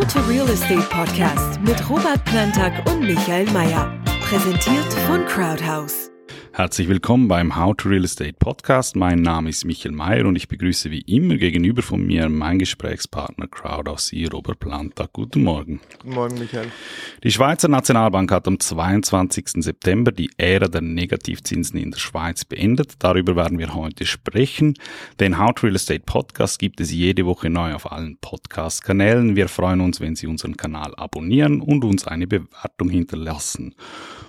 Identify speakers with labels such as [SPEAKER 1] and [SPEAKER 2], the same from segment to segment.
[SPEAKER 1] How to Real Estate Podcast mit Robert Plantag und Michael Mayer. Präsentiert von Crowdhouse.
[SPEAKER 2] Herzlich willkommen beim How to Real Estate Podcast. Mein Name ist Michael Mayer und ich begrüße wie immer gegenüber von mir meinen Gesprächspartner Crowd aus Sie, Robert Planta. Guten Morgen.
[SPEAKER 3] Guten Morgen, Michael.
[SPEAKER 2] Die Schweizer Nationalbank hat am 22. September die Ära der Negativzinsen in der Schweiz beendet. Darüber werden wir heute sprechen. Den How to Real Estate Podcast gibt es jede Woche neu auf allen Podcast-Kanälen. Wir freuen uns, wenn Sie unseren Kanal abonnieren und uns eine Bewertung hinterlassen.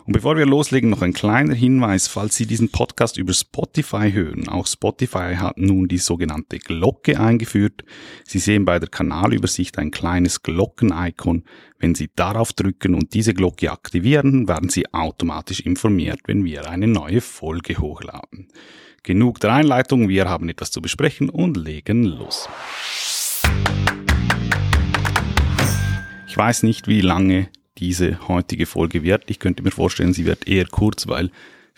[SPEAKER 2] Und bevor wir loslegen, noch ein kleiner Hinweis, falls Sie diesen Podcast über Spotify hören. Auch Spotify hat nun die sogenannte Glocke eingeführt. Sie sehen bei der Kanalübersicht ein kleines Glocken-Icon. Wenn Sie darauf drücken und diese Glocke aktivieren, werden Sie automatisch informiert, wenn wir eine neue Folge hochladen. Genug der Einleitung, wir haben etwas zu besprechen und legen los. Ich weiß nicht, wie lange diese heutige Folge wird. Ich könnte mir vorstellen, sie wird eher kurz, weil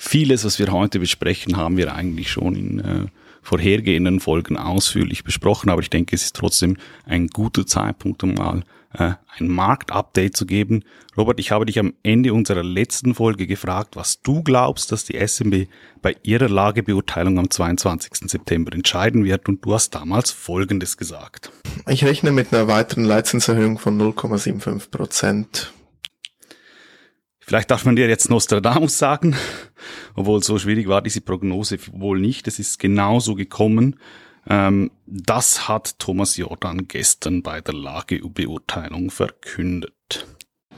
[SPEAKER 2] vieles, was wir heute besprechen, haben wir eigentlich schon in äh, vorhergehenden Folgen ausführlich besprochen. Aber ich denke, es ist trotzdem ein guter Zeitpunkt, um mal äh, ein Marktupdate zu geben. Robert, ich habe dich am Ende unserer letzten Folge gefragt, was du glaubst, dass die SMB bei ihrer Lagebeurteilung am 22. September entscheiden wird. Und du hast damals Folgendes gesagt.
[SPEAKER 3] Ich rechne mit einer weiteren Leitzinserhöhung von 0,75 Prozent
[SPEAKER 2] Vielleicht darf man dir jetzt Nostradamus sagen, obwohl so schwierig war diese Prognose wohl nicht. Es ist genauso gekommen. Ähm, das hat Thomas Jordan gestern bei der Lagebeurteilung verkündet.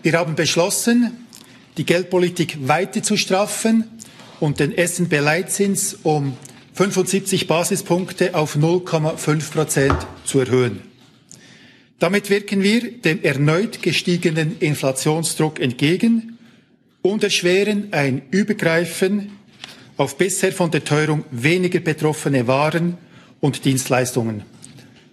[SPEAKER 4] Wir haben beschlossen, die Geldpolitik weiter zu straffen und den S&P-Leitzins um 75 Basispunkte auf 0,5 Prozent zu erhöhen. Damit wirken wir dem erneut gestiegenen Inflationsdruck entgegen und erschweren ein Übergreifen auf bisher von der Teuerung weniger betroffene Waren und Dienstleistungen.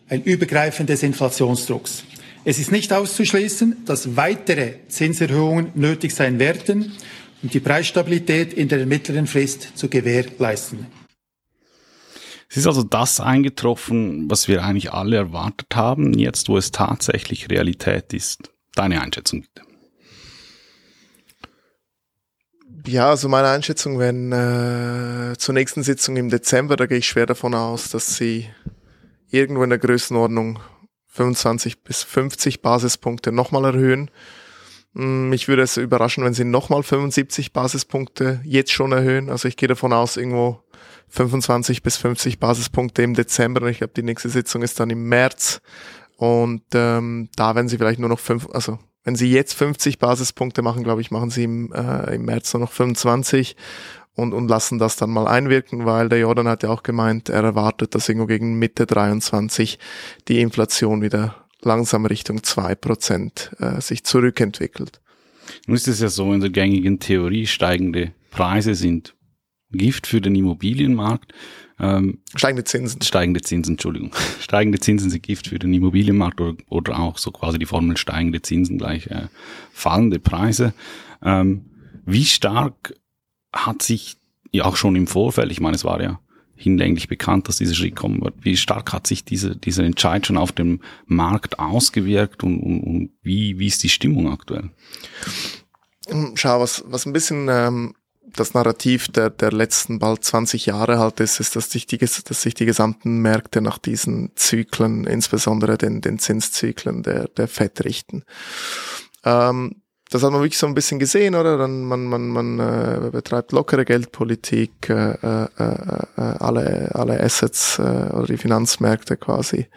[SPEAKER 4] Ein Übergreifen des Inflationsdrucks. Es ist nicht auszuschließen, dass weitere Zinserhöhungen nötig sein werden, um die Preisstabilität in der mittleren Frist zu gewährleisten.
[SPEAKER 2] Es ist also das eingetroffen, was wir eigentlich alle erwartet haben, jetzt wo es tatsächlich Realität ist. Deine Einschätzung bitte.
[SPEAKER 3] Ja, also meine Einschätzung, wenn äh, zur nächsten Sitzung im Dezember, da gehe ich schwer davon aus, dass sie irgendwo in der Größenordnung 25 bis 50 Basispunkte nochmal erhöhen. Hm, mich würde es überraschen, wenn sie nochmal 75 Basispunkte jetzt schon erhöhen. Also ich gehe davon aus, irgendwo 25 bis 50 Basispunkte im Dezember. Ich glaube, die nächste Sitzung ist dann im März. Und ähm, da werden sie vielleicht nur noch fünf, also wenn sie jetzt 50 Basispunkte machen, glaube ich, machen sie im, äh, im März nur noch 25 und, und lassen das dann mal einwirken, weil der Jordan hat ja auch gemeint, er erwartet, dass irgendwo gegen Mitte 23 die Inflation wieder langsam Richtung zwei Prozent äh, sich zurückentwickelt.
[SPEAKER 2] Nun ist es ja so, in der gängigen Theorie steigende Preise sind Gift für den Immobilienmarkt.
[SPEAKER 3] Ähm, steigende Zinsen.
[SPEAKER 2] Steigende Zinsen, Entschuldigung. Steigende Zinsen sind Gift für den Immobilienmarkt oder, oder auch so quasi die Formel steigende Zinsen gleich äh, fallende Preise. Ähm, wie stark hat sich ja auch schon im Vorfeld, ich meine, es war ja hinlänglich bekannt, dass dieser Schritt kommen wird. Wie stark hat sich diese, dieser Entscheid schon auf dem Markt ausgewirkt und, und, und wie, wie ist die Stimmung aktuell?
[SPEAKER 3] Schau, was, was ein bisschen ähm, das Narrativ der, der letzten bald 20 Jahre halt ist, ist, dass sich die, dass sich die gesamten Märkte nach diesen Zyklen, insbesondere den, den Zinszyklen der, der FED richten. Ähm, das hat man wirklich so ein bisschen gesehen, oder? Dann man man man äh, betreibt lockere Geldpolitik, äh, äh, äh, alle alle Assets äh, oder die Finanzmärkte quasi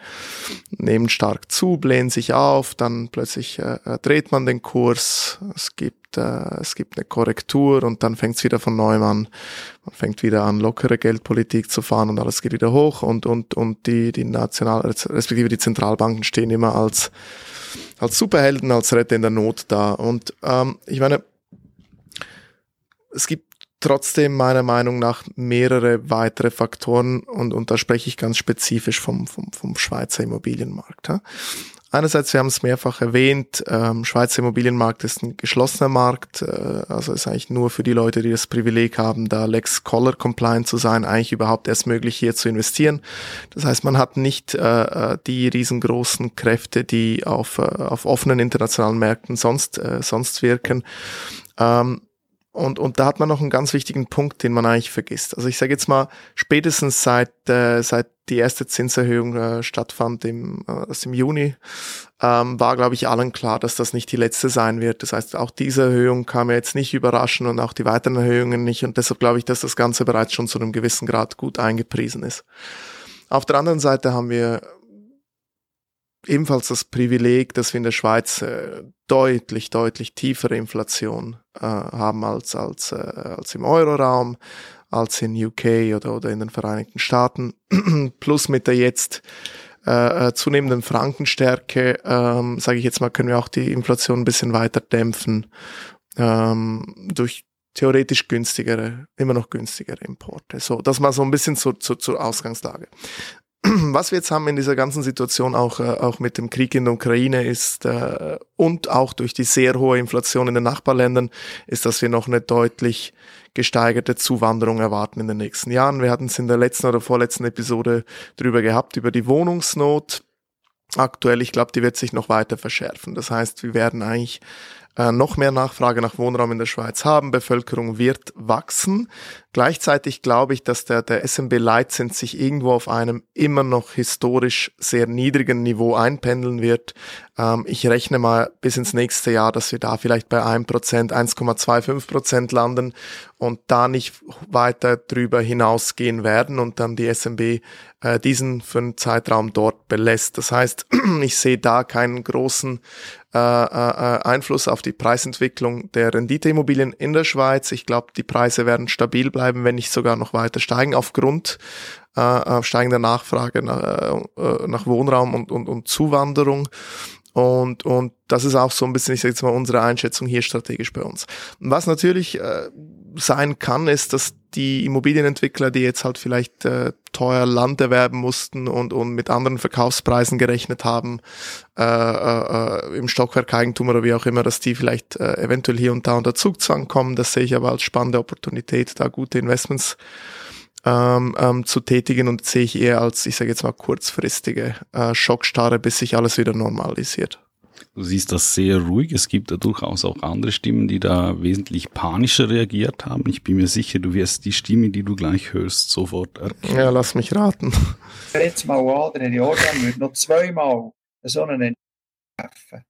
[SPEAKER 3] nehmen stark zu, blähen sich auf, dann plötzlich äh, äh dreht man den Kurs, es gibt äh, es gibt eine Korrektur und dann fängt es wieder von neuem an. Man fängt wieder an lockere Geldpolitik zu fahren und alles geht wieder hoch und und und die die national respektive die Zentralbanken stehen immer als als Superhelden, als Retter in der Not da. Und ähm, ich meine, es gibt trotzdem meiner Meinung nach mehrere weitere Faktoren und, und da spreche ich ganz spezifisch vom, vom, vom Schweizer Immobilienmarkt. Ja. Einerseits, wir haben es mehrfach erwähnt, ähm, Schweizer Immobilienmarkt ist ein geschlossener Markt, äh, also ist eigentlich nur für die Leute, die das Privileg haben, da Lex Collar compliant zu sein, eigentlich überhaupt erst möglich hier zu investieren. Das heißt, man hat nicht äh, äh die riesengroßen Kräfte, die auf, äh, auf offenen internationalen Märkten sonst, äh, sonst wirken. Ähm, und, und da hat man noch einen ganz wichtigen Punkt, den man eigentlich vergisst. Also ich sage jetzt mal, spätestens seit, äh, seit die erste Zinserhöhung äh, stattfand im, äh, im Juni, ähm, war, glaube ich, allen klar, dass das nicht die letzte sein wird. Das heißt, auch diese Erhöhung kam ja jetzt nicht überraschen und auch die weiteren Erhöhungen nicht. Und deshalb glaube ich, dass das Ganze bereits schon zu einem gewissen Grad gut eingepriesen ist. Auf der anderen Seite haben wir ebenfalls das Privileg, dass wir in der Schweiz äh, deutlich, deutlich tiefere Inflation haben als, als, äh, als im Euroraum, als in UK oder, oder in den Vereinigten Staaten. Plus mit der jetzt äh, äh, zunehmenden Frankenstärke, ähm, sage ich jetzt mal, können wir auch die Inflation ein bisschen weiter dämpfen ähm, durch theoretisch günstigere, immer noch günstigere Importe. So, das mal so ein bisschen zur, zur, zur Ausgangslage. was wir jetzt haben in dieser ganzen Situation auch, äh, auch mit dem Krieg in der Ukraine ist äh, und auch durch die sehr hohe Inflation in den Nachbarländern ist, dass wir noch eine deutlich gesteigerte Zuwanderung erwarten in den nächsten Jahren. Wir hatten es in der letzten oder vorletzten Episode drüber gehabt, über die Wohnungsnot. Aktuell, ich glaube, die wird sich noch weiter verschärfen. Das heißt, wir werden eigentlich äh, noch mehr Nachfrage nach Wohnraum in der Schweiz haben. Bevölkerung wird wachsen. Gleichzeitig glaube ich, dass der, der SMB-Leitzins sich irgendwo auf einem immer noch historisch sehr niedrigen Niveau einpendeln wird. Ähm, ich rechne mal bis ins nächste Jahr, dass wir da vielleicht bei 1%, 1,25 Prozent landen und da nicht weiter drüber hinausgehen werden und dann die SMB äh, diesen für einen Zeitraum dort belässt. Das heißt, ich sehe da keinen großen äh, äh, Einfluss auf die Preisentwicklung der Renditeimmobilien in der Schweiz. Ich glaube, die Preise werden stabil bleiben, wenn nicht sogar noch weiter steigen aufgrund äh, steigender Nachfrage nach, äh, nach Wohnraum und, und, und Zuwanderung. Und, und das ist auch so ein bisschen, ich sage jetzt mal, unsere Einschätzung hier strategisch bei uns. Was natürlich äh, sein kann, ist, dass die Immobilienentwickler, die jetzt halt vielleicht äh, teuer Land erwerben mussten und, und mit anderen Verkaufspreisen gerechnet haben, äh, äh, im Stockwerkeigentum oder wie auch immer, dass die vielleicht äh, eventuell hier und da unter Zugzwang kommen. Das sehe ich aber als spannende Opportunität, da gute Investments ähm, ähm, zu tätigen und sehe ich eher als, ich sage jetzt mal, kurzfristige äh, Schockstarre, bis sich alles wieder normalisiert.
[SPEAKER 2] Du siehst das sehr ruhig. Es gibt da durchaus auch andere Stimmen, die da wesentlich panischer reagiert haben. Ich bin mir sicher, du wirst die Stimme, die du gleich hörst, sofort
[SPEAKER 3] erkennen. Ja, lass mich raten.
[SPEAKER 5] Jetzt mal an, der Jordan würde noch zweimal so einen treffen.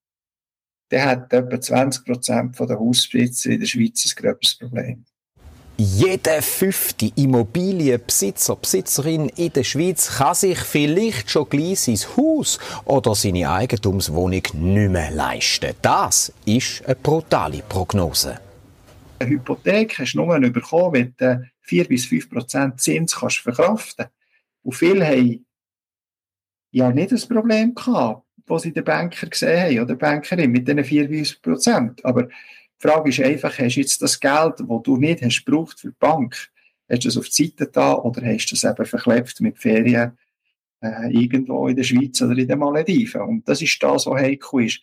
[SPEAKER 5] Der hat etwa 20 Prozent der Hausbesitzer in der Schweiz ein gröberes Problem.
[SPEAKER 6] Jeder fünfte Immobilienbesitzer, Besitzerin in der Schweiz kann sich vielleicht schon gleich sein Haus oder seine Eigentumswohnung nicht mehr leisten. Das ist eine brutale Prognose.
[SPEAKER 5] Eine Hypothek hast du nur bekommen, wenn du 4 bis 5 Prozent Zins kannst verkraften Und viele haben ja nicht das Problem gehabt, was sie den Banker gesehen haben oder Bankerin mit diesen 4 bis 5 Prozent. Aber die Frage ist einfach, hast du jetzt das Geld, das du nicht hast gebraucht für die Bank, hast du das auf die Seite da oder hast du es eben verklebt mit Ferien äh, irgendwo in der Schweiz oder in den Malediven? Und das ist das, was heikel ist.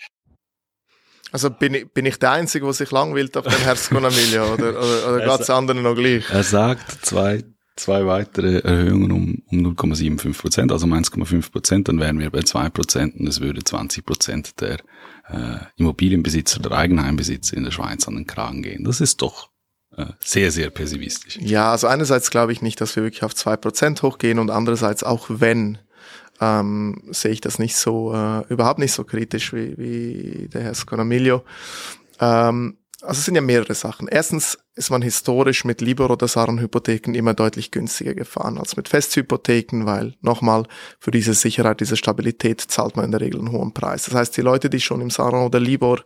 [SPEAKER 3] Also bin ich, bin ich der Einzige, der sich langweilt auf dem Herzog Emilia oder, oder, oder geht es anderen noch gleich?
[SPEAKER 2] Er sagt zwei, zwei weitere Erhöhungen um, um 0,75 Prozent, also um 1,5 Prozent, dann wären wir bei 2 Prozent und es würde 20 Prozent der äh, Immobilienbesitzer oder Eigenheimbesitzer in der Schweiz an den Kragen gehen. Das ist doch äh, sehr, sehr pessimistisch.
[SPEAKER 3] Ja, also einerseits glaube ich nicht, dass wir wirklich auf zwei Prozent hochgehen und andererseits auch wenn, ähm, sehe ich das nicht so, äh, überhaupt nicht so kritisch wie, wie der Herr Sconamilio. Ähm, also es sind ja mehrere Sachen. Erstens ist man historisch mit Libor- oder Saron-Hypotheken immer deutlich günstiger gefahren als mit Festhypotheken, weil nochmal für diese Sicherheit, diese Stabilität zahlt man in der Regel einen hohen Preis. Das heißt, die Leute, die schon im Saron oder Libor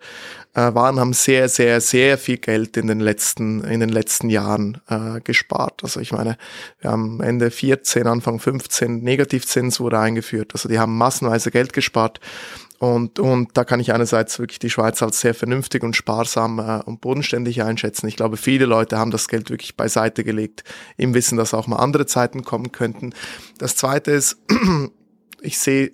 [SPEAKER 3] äh, waren, haben sehr, sehr, sehr viel Geld in den letzten, in den letzten Jahren äh, gespart. Also ich meine, wir haben Ende 14, Anfang 15 Negativzins wurde eingeführt. Also die haben massenweise Geld gespart und, und da kann ich einerseits wirklich die Schweiz als sehr vernünftig und sparsam äh, und bodenständig einschätzen. Ich glaube, viele Leute haben das Geld wirklich beiseite gelegt, im Wissen, dass auch mal andere Zeiten kommen könnten. Das Zweite ist, ich sehe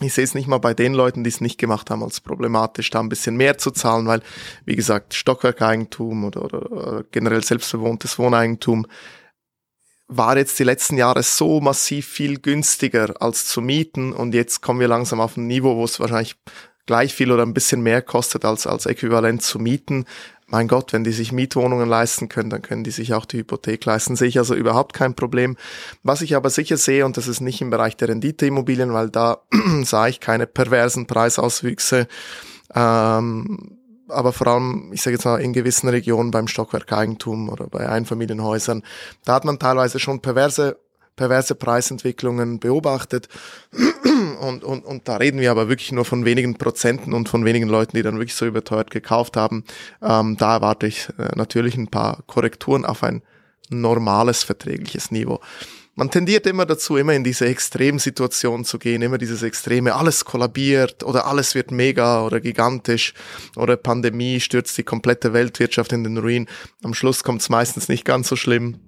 [SPEAKER 3] ich sehe es nicht mal bei den Leuten, die es nicht gemacht haben, als problematisch, da ein bisschen mehr zu zahlen, weil, wie gesagt, Stockwerkeigentum oder, oder, oder generell selbstbewohntes Wohneigentum war jetzt die letzten Jahre so massiv viel günstiger als zu mieten und jetzt kommen wir langsam auf ein Niveau, wo es wahrscheinlich gleich viel oder ein bisschen mehr kostet als als äquivalent zu mieten. Mein Gott, wenn die sich Mietwohnungen leisten können, dann können die sich auch die Hypothek leisten. Sehe ich also überhaupt kein Problem. Was ich aber sicher sehe, und das ist nicht im Bereich der Renditeimmobilien, weil da sah ich keine perversen Preisauswüchse, ähm, aber vor allem, ich sage jetzt mal, in gewissen Regionen beim Stockwerkeigentum oder bei Einfamilienhäusern, da hat man teilweise schon perverse perverse Preisentwicklungen beobachtet. Und, und, und da reden wir aber wirklich nur von wenigen Prozenten und von wenigen Leuten, die dann wirklich so überteuert gekauft haben. Ähm, da erwarte ich äh, natürlich ein paar Korrekturen auf ein normales, verträgliches Niveau. Man tendiert immer dazu, immer in diese Extremsituation zu gehen, immer dieses Extreme, alles kollabiert oder alles wird mega oder gigantisch oder Pandemie stürzt die komplette Weltwirtschaft in den Ruin. Am Schluss kommt es meistens nicht ganz so schlimm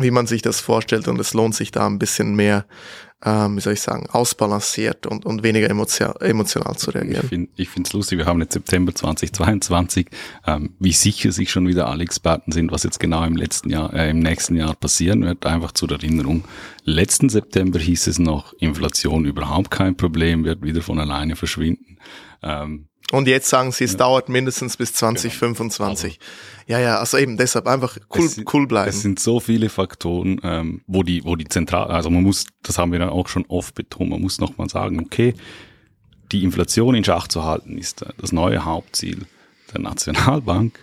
[SPEAKER 3] wie man sich das vorstellt und es lohnt sich da ein bisschen mehr, ähm, wie soll ich sagen, ausbalanciert und, und weniger emotional, emotional zu reagieren.
[SPEAKER 2] Ich finde es lustig, wir haben jetzt September 2022, ähm, wie sicher sich schon wieder alle Experten sind, was jetzt genau im letzten Jahr, äh, im nächsten Jahr passieren wird. Einfach zur Erinnerung. Letzten September hieß es noch, Inflation überhaupt kein Problem, wird wieder von alleine verschwinden.
[SPEAKER 3] Ähm, und jetzt sagen sie, es ja. dauert mindestens bis 2025. Genau. Ja, ja, also eben deshalb einfach cool,
[SPEAKER 2] sind,
[SPEAKER 3] cool bleiben.
[SPEAKER 2] Es sind so viele Faktoren, ähm, wo die, wo die zentral, also man muss, das haben wir dann auch schon oft betont, man muss nochmal sagen, okay, die Inflation in Schach zu halten ist äh, das neue Hauptziel der Nationalbank.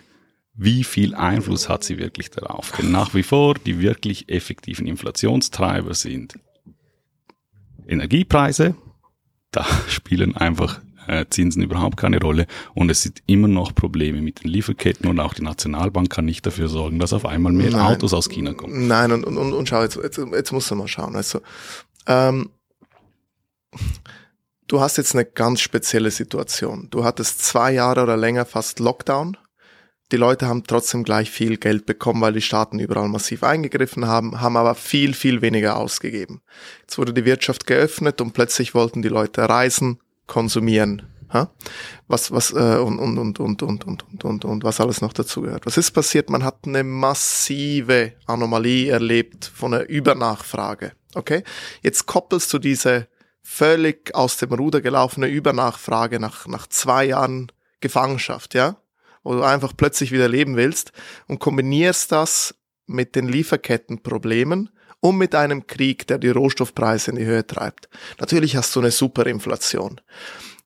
[SPEAKER 2] Wie viel Einfluss hat sie wirklich darauf? Denn nach wie vor die wirklich effektiven Inflationstreiber sind Energiepreise, da spielen einfach äh, Zinsen überhaupt keine Rolle und es sind immer noch Probleme mit den Lieferketten und auch die Nationalbank kann nicht dafür sorgen, dass auf einmal mehr Nein. Autos aus China kommen.
[SPEAKER 3] Nein, und, und, und schau, jetzt, jetzt, jetzt musst du mal schauen. Also, ähm, du hast jetzt eine ganz spezielle Situation. Du hattest zwei Jahre oder länger fast Lockdown. Die Leute haben trotzdem gleich viel Geld bekommen, weil die Staaten überall massiv eingegriffen haben, haben aber viel, viel weniger ausgegeben. Jetzt wurde die Wirtschaft geöffnet und plötzlich wollten die Leute reisen, konsumieren. Ha? Was, was, äh, und, und, und, und, und, und, und, und, und was alles noch dazu gehört. Was ist passiert? Man hat eine massive Anomalie erlebt von einer Übernachfrage. Okay? Jetzt koppelst du diese völlig aus dem Ruder gelaufene Übernachfrage nach, nach zwei Jahren Gefangenschaft, ja? Wo du einfach plötzlich wieder leben willst und kombinierst das mit den Lieferkettenproblemen und mit einem Krieg, der die Rohstoffpreise in die Höhe treibt. Natürlich hast du eine Superinflation.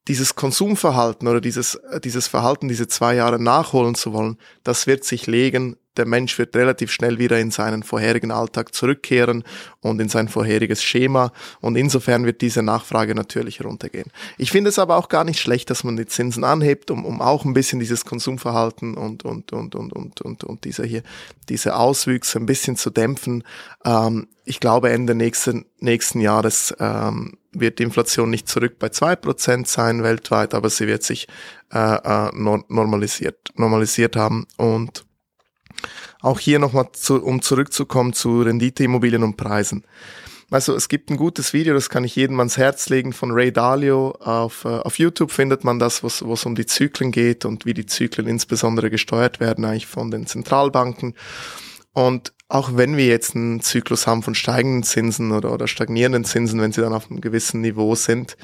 [SPEAKER 3] Dieses Konsumverhalten oder dieses, äh, dieses Verhalten, diese zwei Jahre nachholen zu wollen, das wird sich legen der Mensch wird relativ schnell wieder in seinen vorherigen Alltag zurückkehren und in sein vorheriges Schema und insofern wird diese Nachfrage natürlich runtergehen. Ich finde es aber auch gar nicht schlecht, dass man die Zinsen anhebt, um, um auch ein bisschen dieses Konsumverhalten und, und, und, und, und, und, und diese hier, diese Auswüchse ein bisschen zu dämpfen. Ähm, ich glaube, Ende nächsten, nächsten Jahres ähm, wird die Inflation nicht zurück bei zwei Prozent sein weltweit, aber sie wird sich äh, äh, normalisiert, normalisiert haben und auch hier nochmal, zu, um zurückzukommen zu Renditeimmobilien und Preisen. Also es gibt ein gutes Video, das kann ich jedem ans Herz legen, von Ray Dalio. Auf, äh, auf YouTube findet man das, wo es um die Zyklen geht und wie die Zyklen insbesondere gesteuert werden eigentlich von den Zentralbanken. Und auch wenn wir jetzt einen Zyklus haben von steigenden Zinsen oder, oder stagnierenden Zinsen, wenn sie dann auf einem gewissen Niveau sind,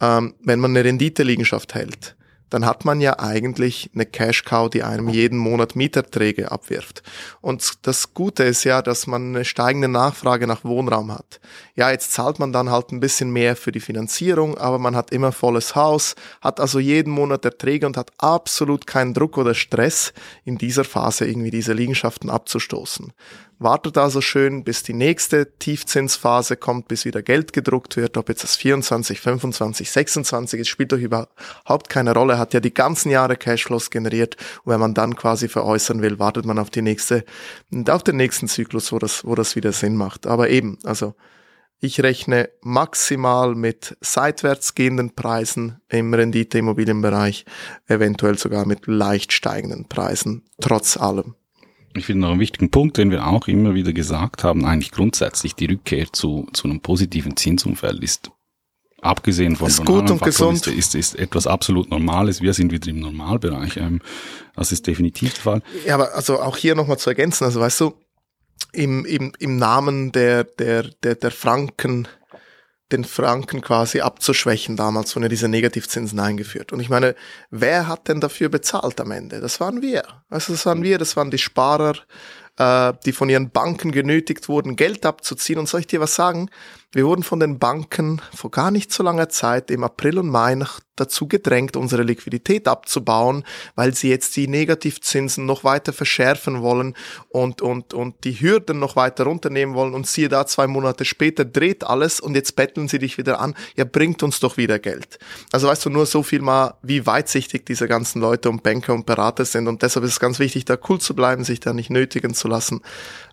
[SPEAKER 3] ähm, wenn man eine Renditeliegenschaft hält, dann hat man ja eigentlich eine Cash Cow, die einem jeden Monat Mieterträge abwirft. Und das Gute ist ja, dass man eine steigende Nachfrage nach Wohnraum hat. Ja, jetzt zahlt man dann halt ein bisschen mehr für die Finanzierung, aber man hat immer volles Haus, hat also jeden Monat Erträge und hat absolut keinen Druck oder Stress, in dieser Phase irgendwie diese Liegenschaften abzustoßen wartet also schön, bis die nächste Tiefzinsphase kommt, bis wieder Geld gedruckt wird, ob jetzt das 24, 25, 26 ist, spielt doch überhaupt keine Rolle, hat ja die ganzen Jahre Cashflows generiert und wenn man dann quasi veräußern will, wartet man auf die nächste, auf den nächsten Zyklus, wo das, wo das wieder Sinn macht. Aber eben, also ich rechne maximal mit seitwärts gehenden Preisen im Rendite-Immobilienbereich, eventuell sogar mit leicht steigenden Preisen, trotz allem.
[SPEAKER 2] Ich finde noch einen wichtigen Punkt, den wir auch immer wieder gesagt haben, eigentlich grundsätzlich die Rückkehr zu, zu einem positiven Zinsumfeld ist abgesehen von,
[SPEAKER 3] Ist gut und
[SPEAKER 2] Faktoren
[SPEAKER 3] gesund.
[SPEAKER 2] Ist, ist, ist etwas absolut Normales. Wir sind wieder im Normalbereich. Ähm, das ist definitiv der Fall.
[SPEAKER 3] Ja, aber also auch hier nochmal zu ergänzen, also weißt du, im, im, im Namen der, der, der, der Franken, den Franken quasi abzuschwächen damals, wurden ja diese Negativzinsen eingeführt. Und ich meine, wer hat denn dafür bezahlt am Ende? Das waren wir. Also das waren wir, das waren die Sparer, äh, die von ihren Banken genötigt wurden, Geld abzuziehen. Und soll ich dir was sagen? Wir wurden von den Banken vor gar nicht so langer Zeit im April und Mai noch dazu gedrängt, unsere Liquidität abzubauen, weil sie jetzt die Negativzinsen noch weiter verschärfen wollen und, und, und die Hürden noch weiter runternehmen wollen. Und siehe da, zwei Monate später dreht alles und jetzt betteln sie dich wieder an. Ja, bringt uns doch wieder Geld. Also weißt du nur so viel mal, wie weitsichtig diese ganzen Leute und Banker und Berater sind. Und deshalb ist es ganz wichtig, da cool zu bleiben, sich da nicht nötigen zu lassen,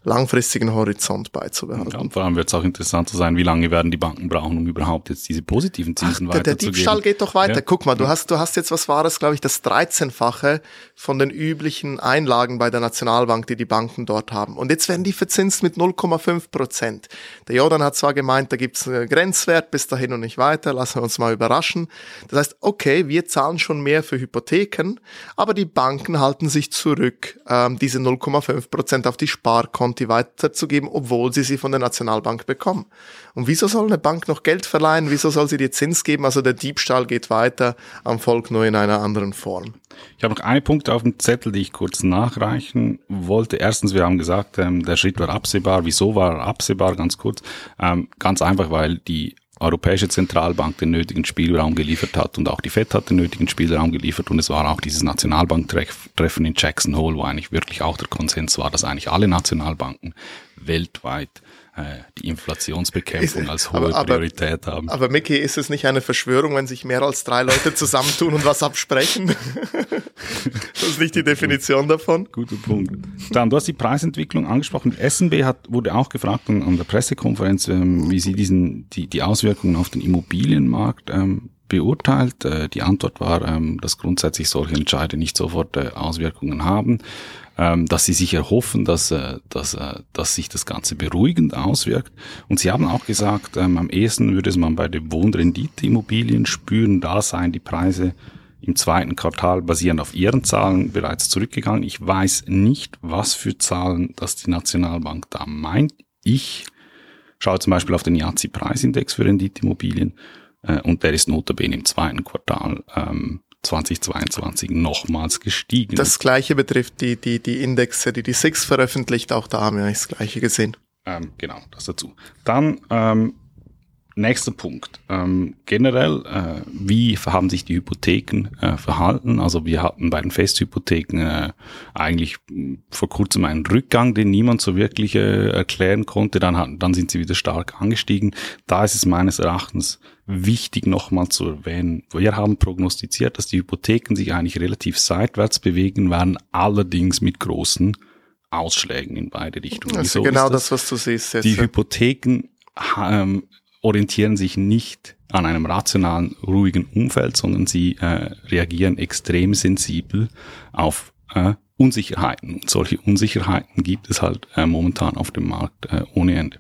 [SPEAKER 3] langfristigen Horizont beizubehalten.
[SPEAKER 2] Ja, und vor allem wird es auch interessant zu sein, wie lange werden die Banken brauchen, um überhaupt jetzt diese positiven Zinsen
[SPEAKER 3] der, der
[SPEAKER 2] weiterzugeben.
[SPEAKER 3] Diebstahl geht doch weiter.
[SPEAKER 2] Ja.
[SPEAKER 3] Guck mal, du hast, du hast jetzt, was war das, glaube ich, das 13-fache von den üblichen Einlagen bei der Nationalbank, die die Banken dort haben. Und jetzt werden die verzinst mit 0,5 Prozent. Der Jordan hat zwar gemeint, da gibt's einen Grenzwert, bis dahin und nicht weiter, lassen wir uns mal überraschen. Das heißt, okay, wir zahlen schon mehr für Hypotheken, aber die Banken halten sich zurück, ähm, diese 0,5 Prozent auf die Sparkonti weiterzugeben, obwohl sie sie von der Nationalbank bekommen. Und wieso soll eine Bank noch Geld verleihen? Wieso soll sie dir Zins geben? Also der Diebstahl geht weiter am Volk nur in einer anderen Form.
[SPEAKER 2] Ich habe noch eine Punkte auf dem Zettel, die ich kurz nachreichen wollte. Erstens, wir haben gesagt, ähm, der Schritt war absehbar. Wieso war er absehbar? Ganz kurz. Ähm, ganz einfach, weil die Europäische Zentralbank den nötigen Spielraum geliefert hat und auch die FED hat den nötigen Spielraum geliefert und es war auch dieses Nationalbanktreffen in Jackson Hole, wo eigentlich wirklich auch der Konsens war, dass eigentlich alle Nationalbanken weltweit die Inflationsbekämpfung als hohe
[SPEAKER 3] aber- aber-
[SPEAKER 2] Priorität haben.
[SPEAKER 3] Aber Mickey, ist es nicht eine Verschwörung, wenn sich mehr als drei Leute zusammentun und was absprechen? das ist nicht die Definition davon.
[SPEAKER 2] Guter Punkt. Dann, du hast die Preisentwicklung angesprochen. SNB hat, wurde auch gefragt an, an der Pressekonferenz, ähm, wie sie diesen, die, die Auswirkungen auf den Immobilienmarkt ähm, beurteilt. Äh, die Antwort war, ähm, dass grundsätzlich solche Entscheide nicht sofort äh, Auswirkungen haben, ähm, dass sie sich erhoffen, dass, äh, dass, äh, dass sich das Ganze beruhigend auswirkt. Und sie haben auch gesagt, ähm, am ehesten würde es man bei den Wohnrendite-Immobilien spüren, da seien die Preise im zweiten Quartal basierend auf ihren Zahlen bereits zurückgegangen. Ich weiß nicht, was für Zahlen das die Nationalbank da meint. Ich schaue zum Beispiel auf den IAZI-Preisindex für Renditeimmobilien äh, und der ist notabene im zweiten Quartal ähm, 2022 nochmals gestiegen.
[SPEAKER 3] Das gleiche betrifft die, die, die Indexe, die die SIX veröffentlicht. Auch da haben wir das gleiche gesehen.
[SPEAKER 2] Ähm, genau, das dazu. Dann ähm, nächster Punkt. Ähm, generell, äh, wie haben sich die Hypotheken äh, verhalten? Also wir hatten bei den Festhypotheken äh, eigentlich vor kurzem einen Rückgang, den niemand so wirklich äh, erklären konnte. Dann, hat, dann sind sie wieder stark angestiegen. Da ist es meines Erachtens wichtig nochmal zu erwähnen. Wir haben prognostiziert, dass die Hypotheken sich eigentlich relativ seitwärts bewegen werden, allerdings mit großen Ausschlägen in beide Richtungen.
[SPEAKER 3] Das
[SPEAKER 2] Wieso
[SPEAKER 3] ist genau
[SPEAKER 2] ist
[SPEAKER 3] das, was du siehst jetzt.
[SPEAKER 2] die Hypotheken ähm, orientieren sich nicht an einem rationalen, ruhigen Umfeld, sondern sie äh, reagieren extrem sensibel auf äh, Unsicherheiten. Und solche Unsicherheiten gibt es halt äh, momentan auf dem Markt äh, ohne Ende.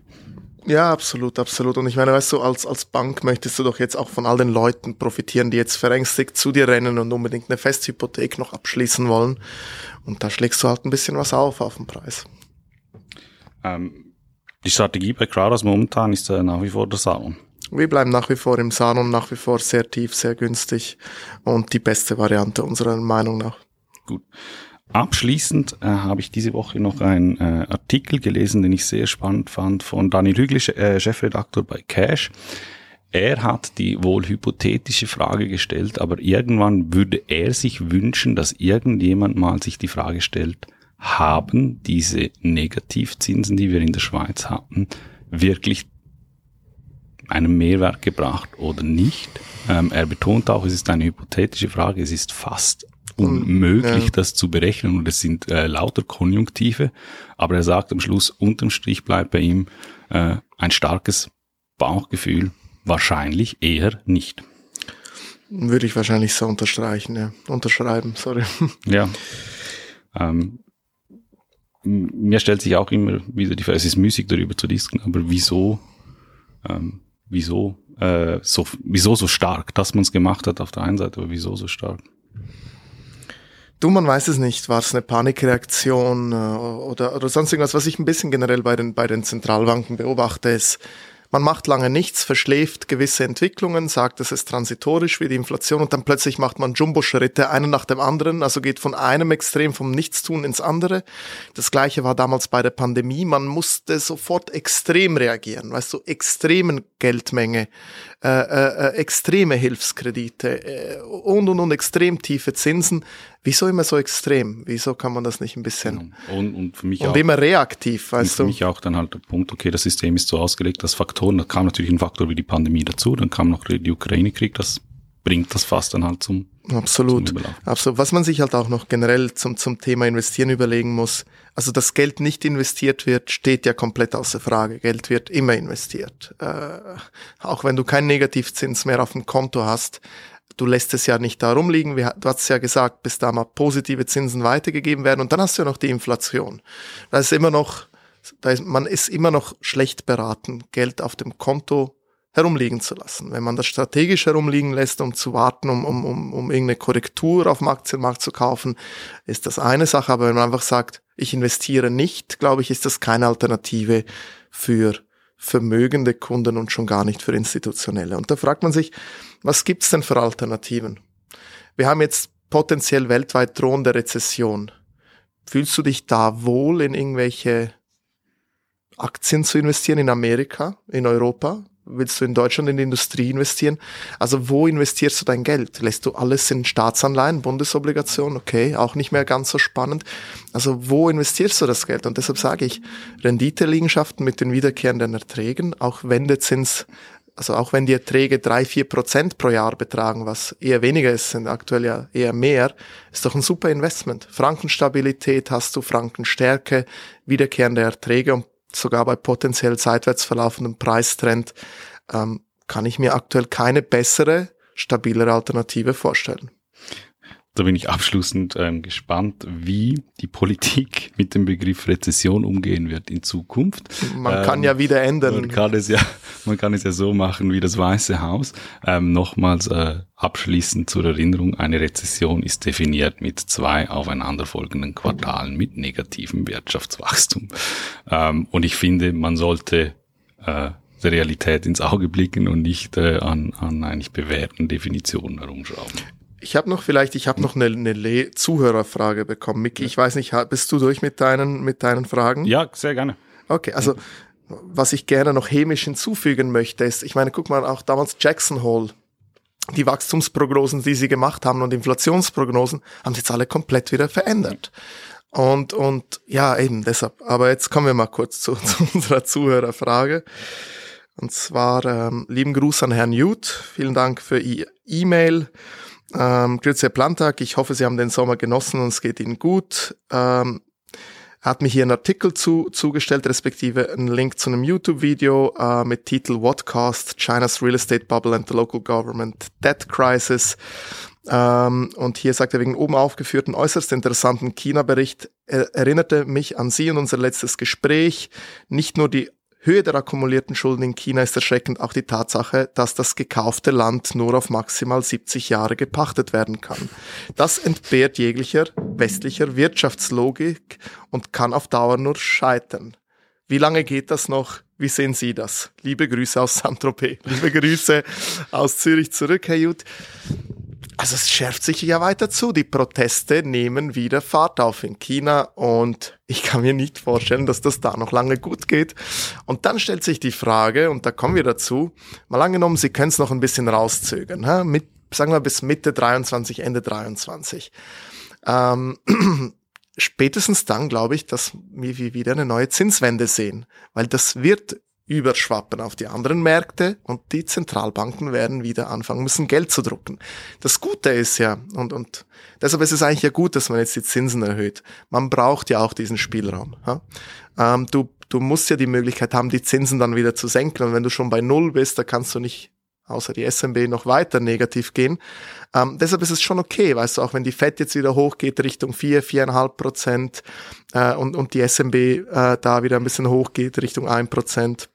[SPEAKER 3] Ja, absolut, absolut. Und ich meine, weißt du, als, als Bank möchtest du doch jetzt auch von all den Leuten profitieren, die jetzt verängstigt zu dir rennen und unbedingt eine Festhypothek noch abschließen wollen. Und da schlägst du halt ein bisschen was auf auf den Preis.
[SPEAKER 2] Ähm, die Strategie bei Crowdhouse momentan ist äh, nach wie vor der Salon.
[SPEAKER 3] Wir bleiben nach wie vor im Sanon, nach wie vor sehr tief, sehr günstig und die beste Variante unserer Meinung nach.
[SPEAKER 2] Gut. Abschließend äh, habe ich diese Woche noch einen äh, Artikel gelesen, den ich sehr spannend fand, von Daniel Hügli, äh, Chefredaktor bei Cash. Er hat die wohl hypothetische Frage gestellt, aber irgendwann würde er sich wünschen, dass irgendjemand mal sich die Frage stellt, haben diese Negativzinsen, die wir in der Schweiz hatten, wirklich einen Mehrwert gebracht oder nicht? Ähm, er betont auch, es ist eine hypothetische Frage, es ist fast unmöglich,
[SPEAKER 3] Ja.
[SPEAKER 2] das zu berechnen und es sind äh, lauter Konjunktive, aber er sagt am Schluss, unterm Strich bleibt bei ihm äh, ein starkes Bauchgefühl, wahrscheinlich eher nicht.
[SPEAKER 3] Würde ich wahrscheinlich so unterstreichen, ja. Unterschreiben, sorry.
[SPEAKER 2] Ja. Ähm, mir stellt sich auch immer wieder die Frage, es ist müßig darüber zu diskutieren, aber wieso ähm, wieso äh, so, wieso so stark, dass man es gemacht hat auf der einen Seite, aber wieso so stark?
[SPEAKER 3] Du, man weiß es nicht. War es eine Panikreaktion äh, oder, oder sonst irgendwas? Was ich ein bisschen generell bei den, bei den Zentralbanken beobachte, ist, man macht lange nichts, verschläft gewisse Entwicklungen, sagt, es ist transitorisch wie die Inflation und dann plötzlich macht man Jumbo-Schritte, einen nach dem anderen, also geht von einem Extrem vom Nichtstun ins andere. Das gleiche war damals bei der Pandemie, man musste sofort extrem reagieren, weißt du, extremen Geldmenge, äh, äh, äh extreme Hilfskredite äh, und und und extrem tiefe Zinsen. Wieso immer so extrem? Wieso kann man das nicht ein bisschen
[SPEAKER 2] genau. und, und für mich
[SPEAKER 3] und
[SPEAKER 2] auch,
[SPEAKER 3] immer reaktiv, weißt
[SPEAKER 2] und für
[SPEAKER 3] du?
[SPEAKER 2] Für mich auch dann halt der Punkt, okay, das System ist so ausgelegt, dass Faktoren, da kam natürlich ein Faktor wie die Pandemie dazu, dann kam noch die Ukraine-Krieg, das bringt das fast dann halt zum
[SPEAKER 3] Absolut. Zum Absolut. Was man sich halt auch noch generell zum, zum Thema Investieren überlegen muss, also dass Geld nicht investiert wird, steht ja komplett außer Frage. Geld wird immer investiert. Äh, auch wenn du keinen Negativzins mehr auf dem Konto hast, du lässt es ja nicht da rumliegen. Du hast ja gesagt, bis da mal positive Zinsen weitergegeben werden und dann hast du ja noch die Inflation. Da ist immer noch, da ist, man ist immer noch schlecht beraten, Geld auf dem Konto herumliegen zu lassen. Wenn man das strategisch herumliegen lässt, um zu warten, um, um, um, um irgendeine Korrektur auf dem Aktienmarkt zu kaufen, ist das eine Sache. Aber wenn man einfach sagt, ich investiere nicht, glaube ich, ist das keine Alternative für vermögende Kunden und schon gar nicht für institutionelle. Und da fragt man sich, was gibt's denn für Alternativen? Wir haben jetzt potenziell weltweit drohende Rezession. Fühlst du dich da wohl, in irgendwelche Aktien zu investieren in Amerika, in Europa? Willst du in Deutschland in die Industrie investieren? Also wo investierst du dein Geld? Lässt du alles in Staatsanleihen, Bundesobligationen? Okay, auch nicht mehr ganz so spannend. Also wo investierst du das Geld? Und deshalb sage ich, Renditeliegenschaften mit den wiederkehrenden Erträgen, auch wenn der Zins, also auch wenn die Erträge drei, vier Prozent pro Jahr betragen, was eher weniger ist, sind aktuell ja eher mehr, ist doch ein super Investment. Frankenstabilität hast du, Frankenstärke, wiederkehrende Erträge und sogar bei potenziell seitwärts verlaufendem Preistrend, ähm, kann ich mir aktuell keine bessere, stabilere Alternative vorstellen.
[SPEAKER 2] Da bin ich abschließend ähm, gespannt, wie die Politik mit dem Begriff Rezession umgehen wird in Zukunft.
[SPEAKER 3] Man ähm, kann ja wieder ändern.
[SPEAKER 2] Man kann es ja, man kann es ja so machen wie das Weiße Haus. Ähm, nochmals äh, abschließend zur Erinnerung: Eine Rezession ist definiert mit zwei aufeinanderfolgenden Quartalen mit negativem Wirtschaftswachstum. Ähm, und ich finde, man sollte äh, der Realität ins Auge blicken und nicht äh, an, an eigentlich bewährten Definitionen herumschrauben.
[SPEAKER 3] Ich habe noch vielleicht, ich habe noch eine, eine Zuhörerfrage bekommen. Micky, ich weiß nicht, bist du durch mit deinen, mit deinen Fragen?
[SPEAKER 2] Ja, sehr gerne.
[SPEAKER 3] Okay, also was ich gerne noch chemisch hinzufügen möchte, ist, ich meine, guck mal, auch damals Jackson Hole, die Wachstumsprognosen, die sie gemacht haben und Inflationsprognosen, haben sie jetzt alle komplett wieder verändert. Und, und ja, eben deshalb. Aber jetzt kommen wir mal kurz zu, zu unserer Zuhörerfrage. Und zwar ähm, lieben Gruß an Herrn Newt. Vielen Dank für Ihr E-Mail. Ähm, Grüße, Plantag. Ich hoffe, Sie haben den Sommer genossen und es geht Ihnen gut. Ähm, hat mir hier einen Artikel zu, zugestellt, respektive einen Link zu einem YouTube-Video äh, mit Titel What Caused China's Real Estate Bubble and the Local Government Debt Crisis. Ähm, und hier sagt er wegen oben aufgeführten äußerst interessanten China-Bericht, er erinnerte mich an Sie und unser letztes Gespräch. Nicht nur die Höhe der akkumulierten Schulden in China ist erschreckend auch die Tatsache, dass das gekaufte Land nur auf maximal 70 Jahre gepachtet werden kann. Das entbehrt jeglicher westlicher Wirtschaftslogik und kann auf Dauer nur scheitern. Wie lange geht das noch? Wie sehen Sie das? Liebe Grüße aus Saint-Tropez. Liebe Grüße aus Zürich zurück, Herr Jut. Also es schärft sich ja weiter zu. Die Proteste nehmen wieder Fahrt auf in China und ich kann mir nicht vorstellen, dass das da noch lange gut geht. Und dann stellt sich die Frage, und da kommen wir dazu, mal angenommen, Sie können es noch ein bisschen rauszögern, ha? Mit, sagen wir bis Mitte 23, Ende 23. Ähm, spätestens dann glaube ich, dass wir wieder eine neue Zinswende sehen, weil das wird überschwappen auf die anderen Märkte und die Zentralbanken werden wieder anfangen müssen, Geld zu drucken. Das Gute ist ja, und, und deshalb ist es eigentlich ja gut, dass man jetzt die Zinsen erhöht. Man braucht ja auch diesen Spielraum. Ja? Ähm, du, du musst ja die Möglichkeit haben, die Zinsen dann wieder zu senken. Und wenn du schon bei Null bist, da kannst du nicht außer die SMB noch weiter negativ gehen. Ähm, deshalb ist es schon okay, weißt du, auch wenn die FED jetzt wieder hochgeht Richtung 4, 4,5 Prozent äh, und, und die SMB äh, da wieder ein bisschen hochgeht Richtung 1 Prozent,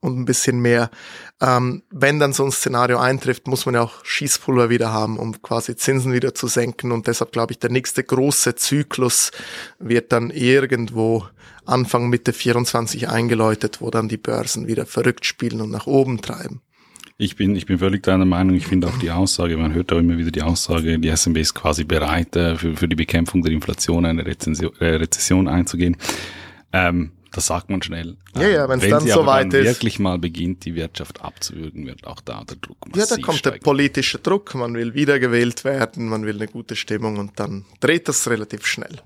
[SPEAKER 3] und ein bisschen mehr. Ähm, wenn dann so ein Szenario eintrifft, muss man ja auch Schießpulver wieder haben, um quasi Zinsen wieder zu senken. Und deshalb glaube ich, der nächste große Zyklus wird dann irgendwo Anfang Mitte 24 eingeläutet, wo dann die Börsen wieder verrückt spielen und nach oben treiben.
[SPEAKER 2] Ich bin, ich bin völlig deiner Meinung. Ich finde auch die Aussage, man hört auch immer wieder die Aussage, die SMB ist quasi bereit, äh, für, für die Bekämpfung der Inflation eine Rezession, äh, Rezession einzugehen. Ähm, das sagt man schnell.
[SPEAKER 3] Ja, ja, wenn's
[SPEAKER 2] Wenn
[SPEAKER 3] dann weit
[SPEAKER 2] dann
[SPEAKER 3] ist.
[SPEAKER 2] wirklich mal beginnt, die Wirtschaft abzuwürgen, wird auch da der Druck
[SPEAKER 3] Ja,
[SPEAKER 2] massiv
[SPEAKER 3] da kommt der
[SPEAKER 2] steigen.
[SPEAKER 3] politische Druck, man will wiedergewählt werden, man will eine gute Stimmung und dann dreht das relativ schnell.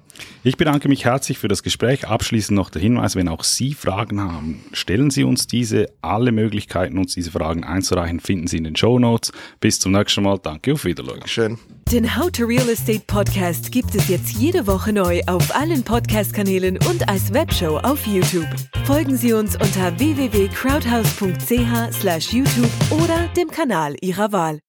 [SPEAKER 2] Ich bedanke mich herzlich für das Gespräch. Abschließend noch der Hinweis, wenn auch Sie Fragen haben, stellen Sie uns diese. Alle Möglichkeiten, uns diese Fragen einzureichen, finden Sie in den Show Notes. Bis zum nächsten Mal. Danke, auf Wiedersehen.
[SPEAKER 3] Schön.
[SPEAKER 1] Den How to Real Estate Podcast gibt es jetzt jede Woche neu auf allen Podcast-Kanälen und als Webshow auf YouTube. Folgen Sie uns unter www.crowdhouse.ch/youtube slash oder dem Kanal Ihrer Wahl.